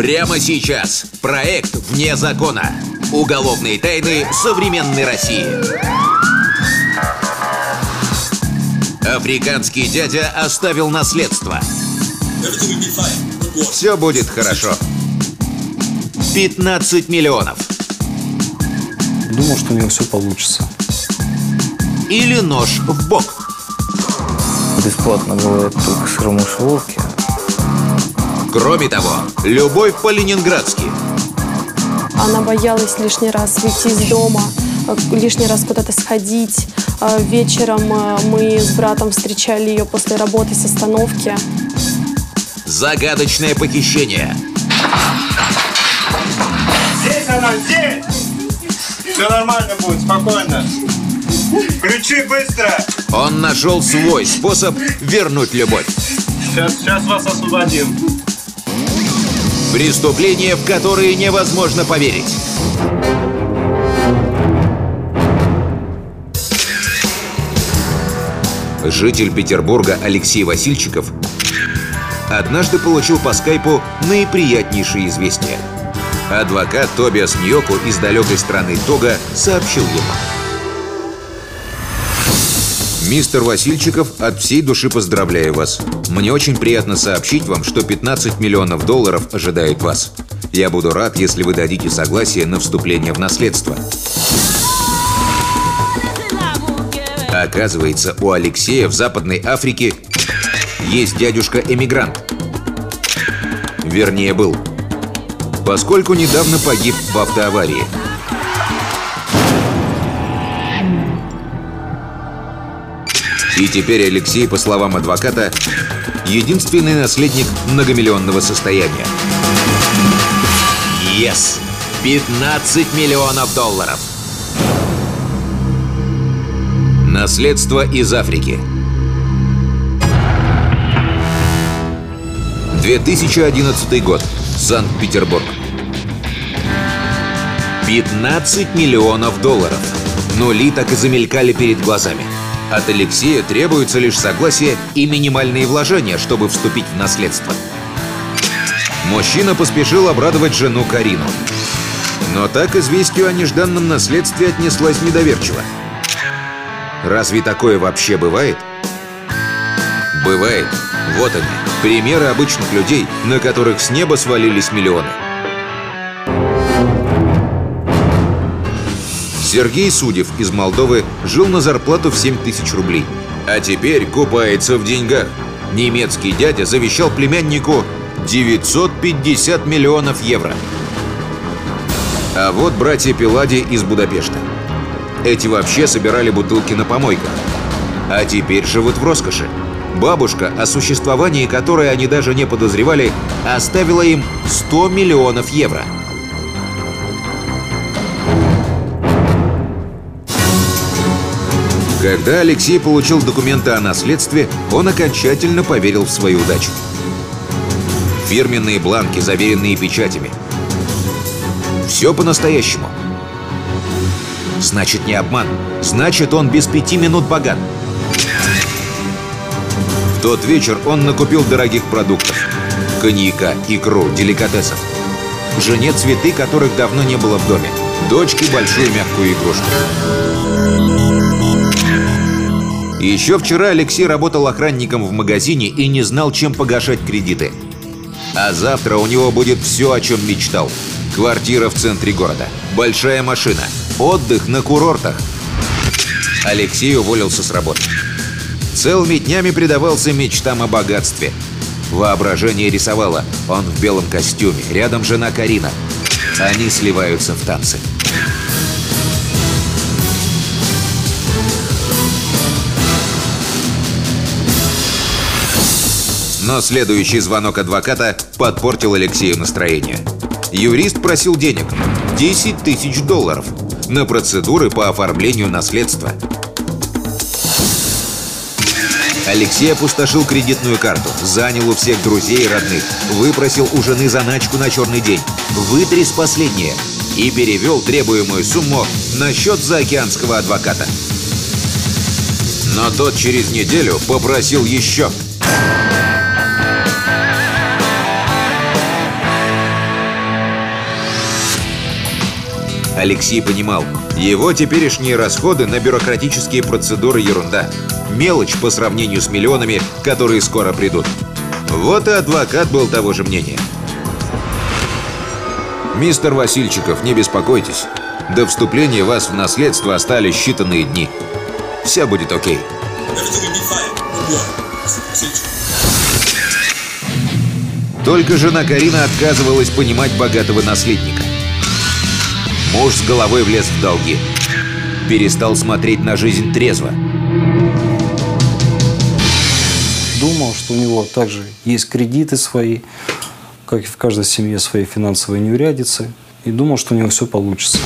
Прямо сейчас. Проект «Вне закона». Уголовные тайны современной России. Африканский дядя оставил наследство. Все будет хорошо. 15 миллионов. Думал, что у него все получится. Или нож в бок. Бесплатно бывает только сыром мышеловки. Кроме того, любовь по-ленинградски. Она боялась лишний раз выйти из дома, э, лишний раз куда-то сходить. Э, Вечером э, мы с братом встречали ее после работы с остановки. Загадочное похищение. Здесь она, здесь! Все нормально будет, спокойно. Ключи быстро! Он нашел свой способ вернуть любовь. Сейчас, сейчас вас освободим. Преступления, в которые невозможно поверить. Житель Петербурга Алексей Васильчиков однажды получил по скайпу наиприятнейшее известие. Адвокат Тобиас Ньоку из далекой страны Тога сообщил ему. Мистер Васильчиков, от всей души поздравляю вас. Мне очень приятно сообщить вам, что 15 миллионов долларов ожидают вас. Я буду рад, если вы дадите согласие на вступление в наследство. Оказывается, у Алексея в Западной Африке есть дядюшка-эмигрант. Вернее, был. Поскольку недавно погиб в автоаварии. И теперь Алексей, по словам адвоката, единственный наследник многомиллионного состояния. Yes! 15 миллионов долларов! Наследство из Африки. 2011 год. Санкт-Петербург. 15 миллионов долларов. Нули так и замелькали перед глазами. От Алексея требуется лишь согласие и минимальные вложения, чтобы вступить в наследство. Мужчина поспешил обрадовать жену Карину. Но так известию о нежданном наследстве отнеслась недоверчиво. Разве такое вообще бывает? Бывает. Вот они, примеры обычных людей, на которых с неба свалились миллионы. Сергей Судев из Молдовы жил на зарплату в 7 тысяч рублей. А теперь купается в деньгах. Немецкий дядя завещал племяннику 950 миллионов евро. А вот братья Пелади из Будапешта. Эти вообще собирали бутылки на помойках. А теперь живут в роскоши. Бабушка, о существовании которой они даже не подозревали, оставила им 100 миллионов евро. Когда Алексей получил документы о наследстве, он окончательно поверил в свою удачу. Фирменные бланки, заверенные печатями. Все по-настоящему. Значит, не обман. Значит, он без пяти минут богат. В тот вечер он накупил дорогих продуктов. Коньяка, икру, деликатесов. Жене цветы, которых давно не было в доме. Дочке большую мягкую игрушку. Еще вчера Алексей работал охранником в магазине и не знал, чем погашать кредиты. А завтра у него будет все, о чем мечтал. Квартира в центре города, большая машина, отдых на курортах. Алексей уволился с работы. Целыми днями предавался мечтам о богатстве. Воображение рисовало. Он в белом костюме, рядом жена Карина. Они сливаются в танцы. Но следующий звонок адвоката подпортил Алексею настроение. Юрист просил денег – 10 тысяч долларов – на процедуры по оформлению наследства. Алексей опустошил кредитную карту, занял у всех друзей и родных, выпросил у жены заначку на черный день, вытряс последнее и перевел требуемую сумму на счет заокеанского адвоката. Но тот через неделю попросил еще – Алексей понимал, его теперешние расходы на бюрократические процедуры ерунда. Мелочь по сравнению с миллионами, которые скоро придут. Вот и адвокат был того же мнения. Мистер Васильчиков, не беспокойтесь. До вступления вас в наследство остались считанные дни. Все будет окей. Только жена Карина отказывалась понимать богатого наследника. Муж с головой влез в долги. Перестал смотреть на жизнь трезво. Думал, что у него также есть кредиты свои, как и в каждой семье свои финансовые неурядицы. И думал, что у него все получится.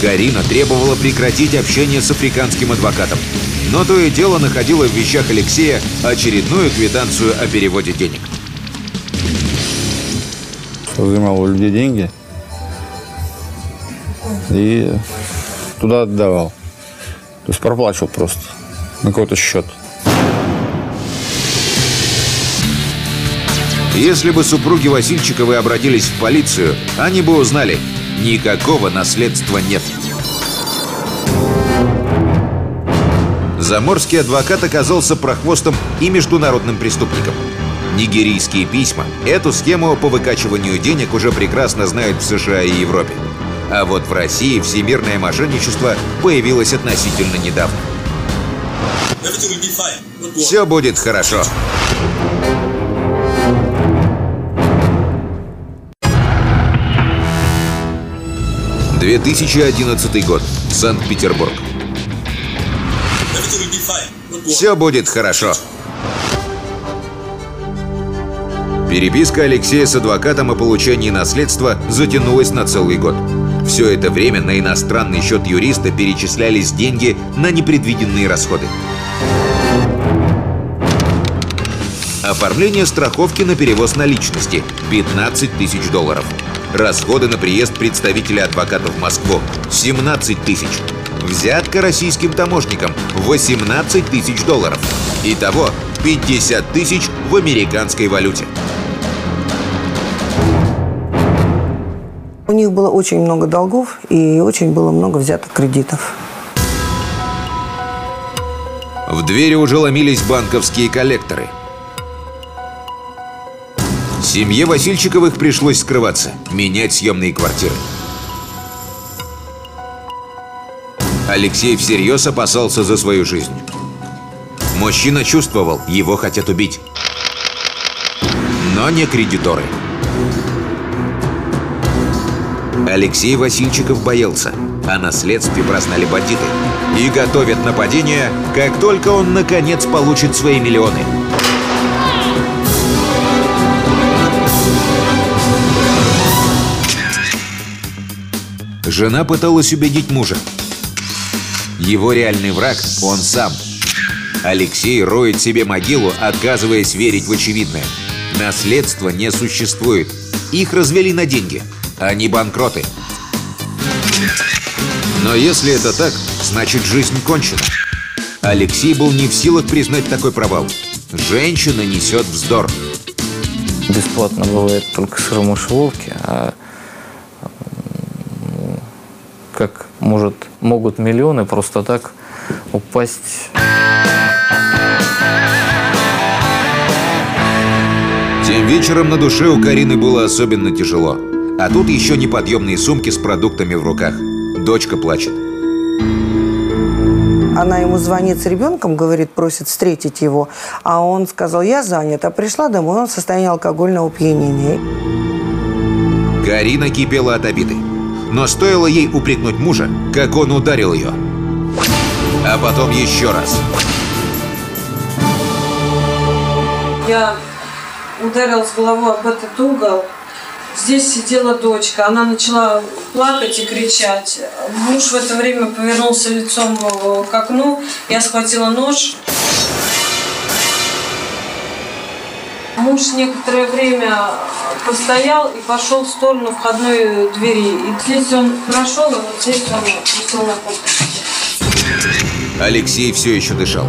Карина требовала прекратить общение с африканским адвокатом. Но то и дело находила в вещах Алексея очередную квитанцию о переводе денег. Взимал у людей деньги и туда отдавал. То есть проплачивал просто на какой-то счет. Если бы супруги Васильчиковы обратились в полицию, они бы узнали, никакого наследства нет. Заморский адвокат оказался прохвостом и международным преступником. Нигерийские письма эту схему по выкачиванию денег уже прекрасно знают в США и Европе. А вот в России всемирное мошенничество появилось относительно недавно. Все будет хорошо. «2011 год. Санкт-Петербург. Все будет хорошо. Переписка Алексея с адвокатом о получении наследства затянулась на целый год. Все это время на иностранный счет юриста перечислялись деньги на непредвиденные расходы. Оформление страховки на перевоз наличности – 15 тысяч долларов. Расходы на приезд представителя адвоката в Москву – 17 тысяч. Взятка российским таможникам – 18 тысяч долларов. Итого 50 тысяч в американской валюте. У них было очень много долгов и очень было много взятых кредитов. В двери уже ломились банковские коллекторы. Семье Васильчиковых пришлось скрываться, менять съемные квартиры. Алексей всерьез опасался за свою жизнь. Мужчина чувствовал, его хотят убить. Но не кредиторы. Алексей Васильчиков боялся. О наследстве прознали бандиты. И готовят нападение, как только он наконец получит свои миллионы. Жена пыталась убедить мужа. Его реальный враг – он сам. Алексей роет себе могилу, отказываясь верить в очевидное. Наследства не существует. Их развели на деньги. Они банкроты. Но если это так, значит жизнь кончена. Алексей был не в силах признать такой провал. Женщина несет вздор. Бесплатно бывает только сыр в мышеловке, а как может, могут миллионы просто так упасть. Тем вечером на душе у Карины было особенно тяжело. А тут еще неподъемные сумки с продуктами в руках. Дочка плачет. Она ему звонит с ребенком, говорит, просит встретить его. А он сказал, я занят. А пришла домой, он в состоянии алкогольного опьянения. Карина кипела от обиды. Но стоило ей упрекнуть мужа, как он ударил ее. А потом еще раз. Я ударилась головой об этот угол. Здесь сидела дочка. Она начала плакать и кричать. Муж в это время повернулся лицом к окну. Я схватила нож. Муж некоторое время постоял и пошел в сторону входной двери. И здесь он прошел, и вот здесь он висел на корточке. Алексей все еще дышал.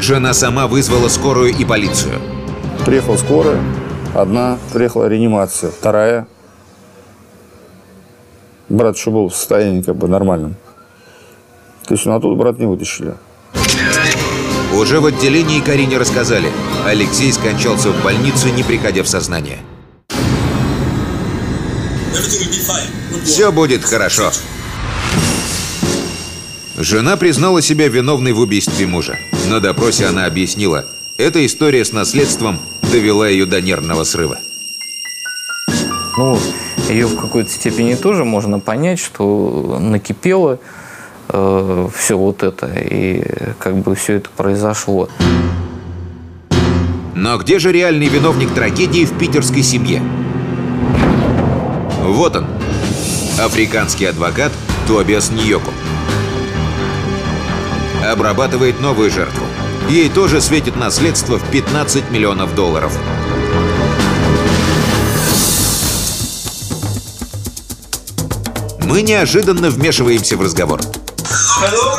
Жена сама вызвала скорую и полицию. Приехала скорая, одна, приехала реанимация, вторая. Брат еще был в состоянии как бы нормальном. То есть, ну, а тут брат не вытащили. Уже в отделении Карине рассказали. Алексей скончался в больнице, не приходя в сознание. Все будет хорошо. Жена признала себя виновной в убийстве мужа. На допросе она объяснила, эта история с наследством довела ее до нервного срыва. Ну, ее в какой-то степени тоже можно понять, что накипело э, все вот это, и как бы все это произошло. Но где же реальный виновник трагедии в питерской семье? Вот он, африканский адвокат Тобиас Ньоку. Обрабатывает новую жертву. Ей тоже светит наследство в 15 миллионов долларов. Мы неожиданно вмешиваемся в разговор. Uh.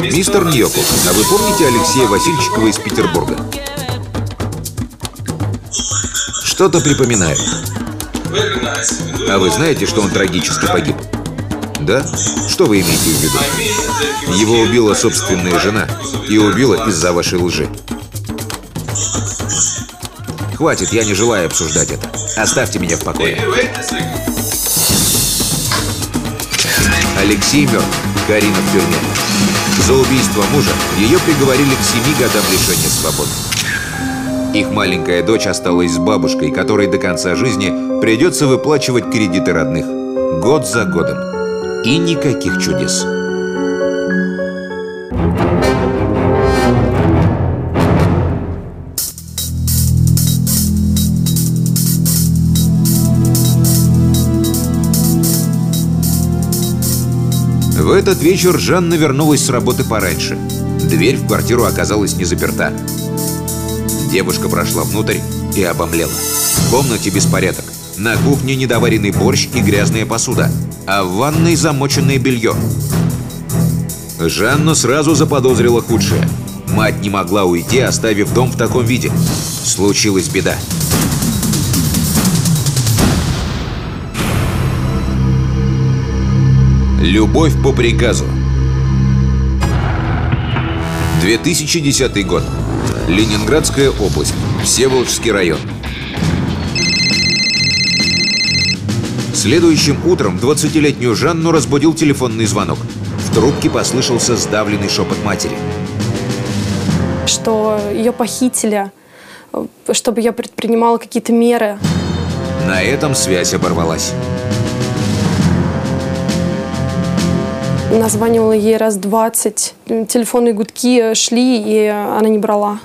Мистер Ньоку, а вы помните Алексея Васильчикова из Петербурга? Что-то you А вы знаете, что он трагически погиб? Да? Что вы имеете в виду? Его убила собственная жена. И убила из-за вашей лжи. Хватит, я не желаю обсуждать это. Оставьте меня в покое. Алексей мертв, Карина в тюрьме. За убийство мужа ее приговорили к семи годам лишения свободы. Их маленькая дочь осталась с бабушкой, которой до конца жизни придется выплачивать кредиты родных. Год за годом. И никаких чудес. В этот вечер Жанна вернулась с работы пораньше. Дверь в квартиру оказалась не заперта. Девушка прошла внутрь и обомлела. В комнате беспорядок. На кухне недоваренный борщ и грязная посуда, а в ванной замоченное белье. Жанна сразу заподозрила худшее. Мать не могла уйти, оставив дом в таком виде. Случилась беда. Любовь по приказу. 2010 год. Ленинградская область. Всеволожский район. Следующим утром 20-летнюю Жанну разбудил телефонный звонок. В трубке послышался сдавленный шепот матери. Что ее похитили, чтобы я предпринимала какие-то меры. На этом связь оборвалась. Названивала ей раз 20. Телефонные гудки шли, и она не брала.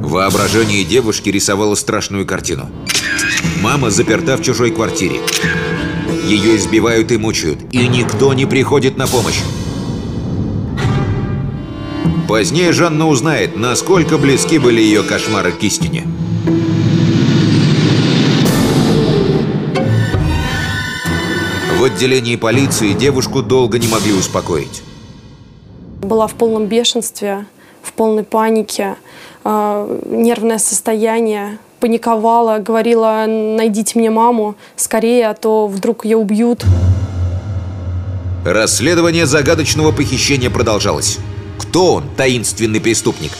Воображение девушки рисовало страшную картину. Мама заперта в чужой квартире. Ее избивают и мучают, и никто не приходит на помощь. Позднее Жанна узнает, насколько близки были ее кошмары к истине. В отделении полиции девушку долго не могли успокоить. Была в полном бешенстве, в полной панике, э, нервное состояние. Паниковала, говорила, найдите мне маму скорее, а то вдруг ее убьют. Расследование загадочного похищения продолжалось. Кто он, таинственный преступник?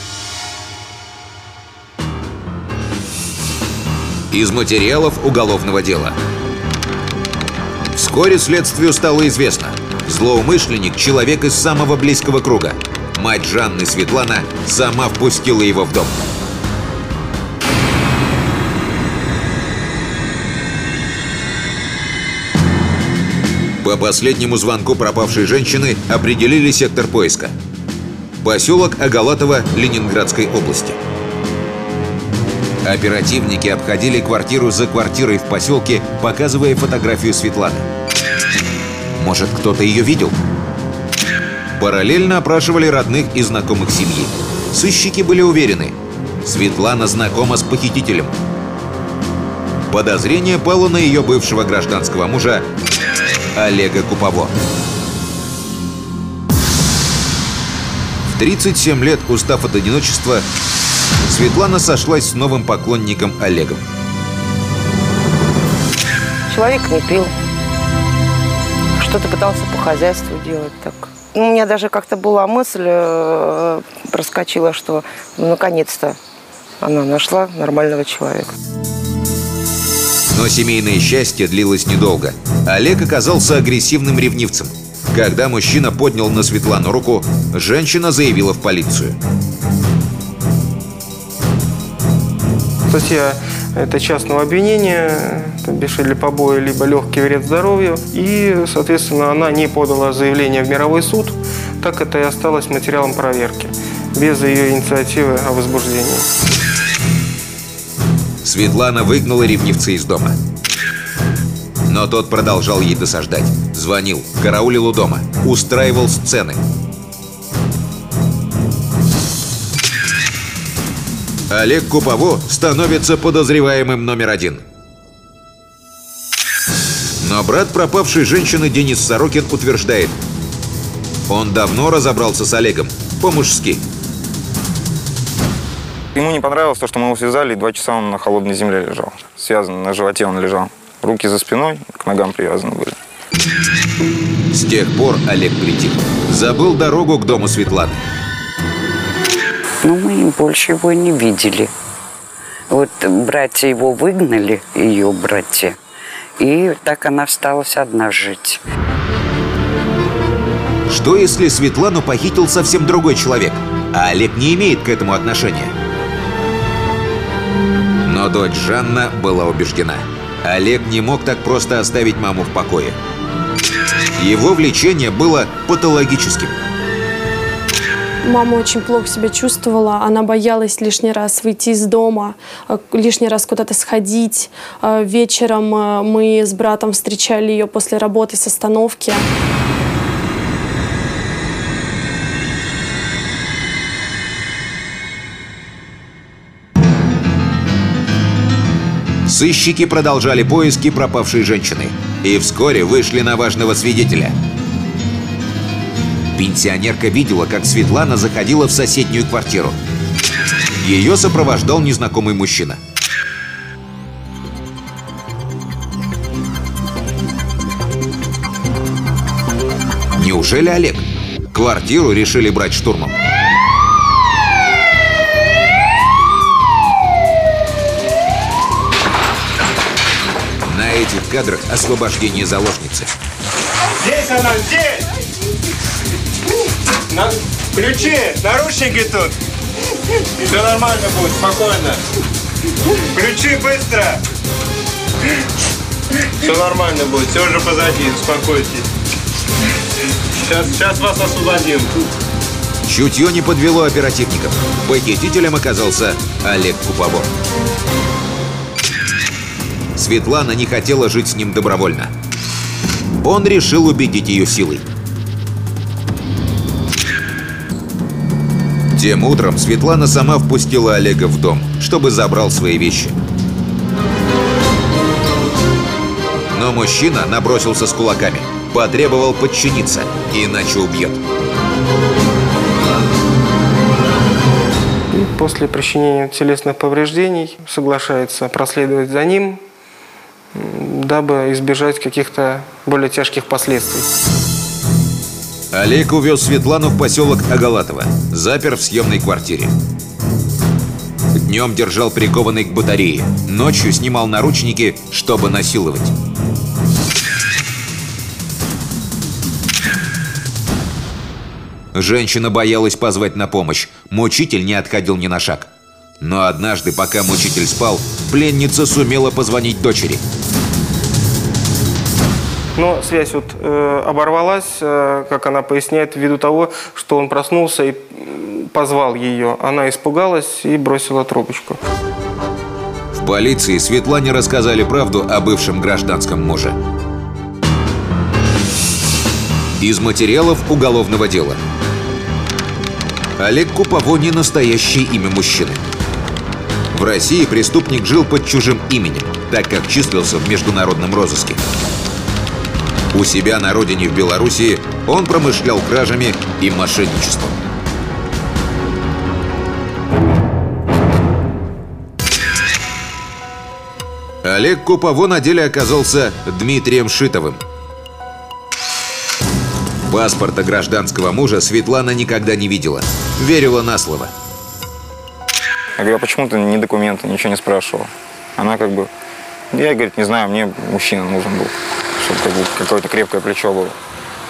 Из материалов уголовного дела. Вскоре следствию стало известно. Злоумышленник – человек из самого близкого круга. Мать Жанны Светлана сама впустила его в дом. По последнему звонку пропавшей женщины определили сектор поиска. Поселок Агалатово Ленинградской области. Оперативники обходили квартиру за квартирой в поселке, показывая фотографию Светланы. Может, кто-то ее видел? Параллельно опрашивали родных и знакомых семьи. Сыщики были уверены, Светлана знакома с похитителем. Подозрение пало на ее бывшего гражданского мужа Олега Купово. В 37 лет, устав от одиночества, Светлана сошлась с новым поклонником Олегом. Человек не пил. Что-то пытался по хозяйству делать так. У меня даже как-то была мысль, э, проскочила, что ну, наконец-то она нашла нормального человека. Но семейное счастье длилось недолго. Олег оказался агрессивным ревнивцем. Когда мужчина поднял на Светлану руку, женщина заявила в полицию. Статья это частного обвинения, это бешили побои, либо легкий вред здоровью. И, соответственно, она не подала заявление в мировой суд, так это и осталось материалом проверки, без ее инициативы о возбуждении. Светлана выгнала ревнивца из дома. Но тот продолжал ей досаждать. Звонил, караулил у дома, устраивал сцены. Олег Купово становится подозреваемым номер один. Но брат пропавшей женщины Денис Сорокин утверждает, он давно разобрался с Олегом, по-мужски. Ему не понравилось то, что мы его связали, и два часа он на холодной земле лежал. Связан, на животе он лежал. Руки за спиной, к ногам привязаны были. С тех пор Олег притих. Забыл дорогу к дому Светланы. Но мы больше его не видели. Вот братья его выгнали, ее братья, и так она осталась одна жить. Что если Светлану похитил совсем другой человек, а Олег не имеет к этому отношения? Но дочь Жанна была убеждена. Олег не мог так просто оставить маму в покое. Его влечение было патологическим. Мама очень плохо себя чувствовала. Она боялась лишний раз выйти из дома, э, лишний раз куда-то сходить. Э, Вечером э, мы с братом встречали ее после работы с остановки. Сыщики продолжали поиски пропавшей женщины и вскоре вышли на важного свидетеля. Пенсионерка видела, как Светлана заходила в соседнюю квартиру. Ее сопровождал незнакомый мужчина. Неужели Олег? Квартиру решили брать штурмом. На этих кадрах освобождение заложницы. Здесь она, здесь! На... Ключи, наручники тут. Все нормально будет, спокойно. Ключи быстро. Все нормально будет, все уже позади, успокойтесь. Сейчас, сейчас вас освободим. Чутье не подвело оперативников. Похитителем оказался Олег Куповор. Светлана не хотела жить с ним добровольно. Он решил убедить ее силой. Тем утром Светлана сама впустила Олега в дом, чтобы забрал свои вещи. Но мужчина набросился с кулаками, потребовал подчиниться, иначе убьет. После причинения телесных повреждений соглашается проследовать за ним, дабы избежать каких-то более тяжких последствий. Олег увез Светлану в поселок Агалатово, запер в съемной квартире. Днем держал прикованный к батарее, ночью снимал наручники, чтобы насиловать. Женщина боялась позвать на помощь, мучитель не отходил ни на шаг. Но однажды, пока мучитель спал, пленница сумела позвонить дочери. Но связь вот э, оборвалась, э, как она поясняет, ввиду того, что он проснулся и позвал ее. Она испугалась и бросила трубочку. В полиции Светлане рассказали правду о бывшем гражданском муже. Из материалов уголовного дела. Олег Купово не настоящее имя мужчины. В России преступник жил под чужим именем, так как числился в международном розыске. У себя на родине в Белоруссии он промышлял кражами и мошенничеством. Олег Купово на деле оказался Дмитрием Шитовым. Паспорта гражданского мужа Светлана никогда не видела. Верила на слово. Я говорю, а почему ты ни документы, ничего не спрашивал? Она как бы, я, говорит, не знаю, мне мужчина нужен был, чтобы как бы какое-то крепкое плечо было.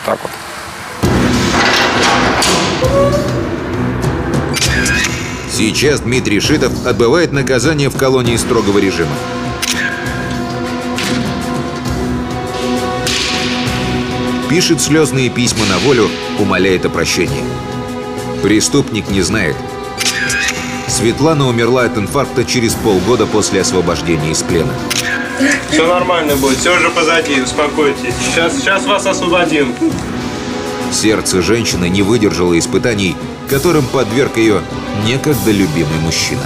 Так вот. Сейчас Дмитрий Шитов отбывает наказание в колонии строгого режима. Пишет слезные письма на волю, умоляет о прощении. Преступник не знает. Светлана умерла от инфаркта через полгода после освобождения из плена. Все нормально будет, все уже позади, успокойтесь. Сейчас, сейчас вас освободим. Сердце женщины не выдержало испытаний, которым подверг ее некогда любимый мужчина.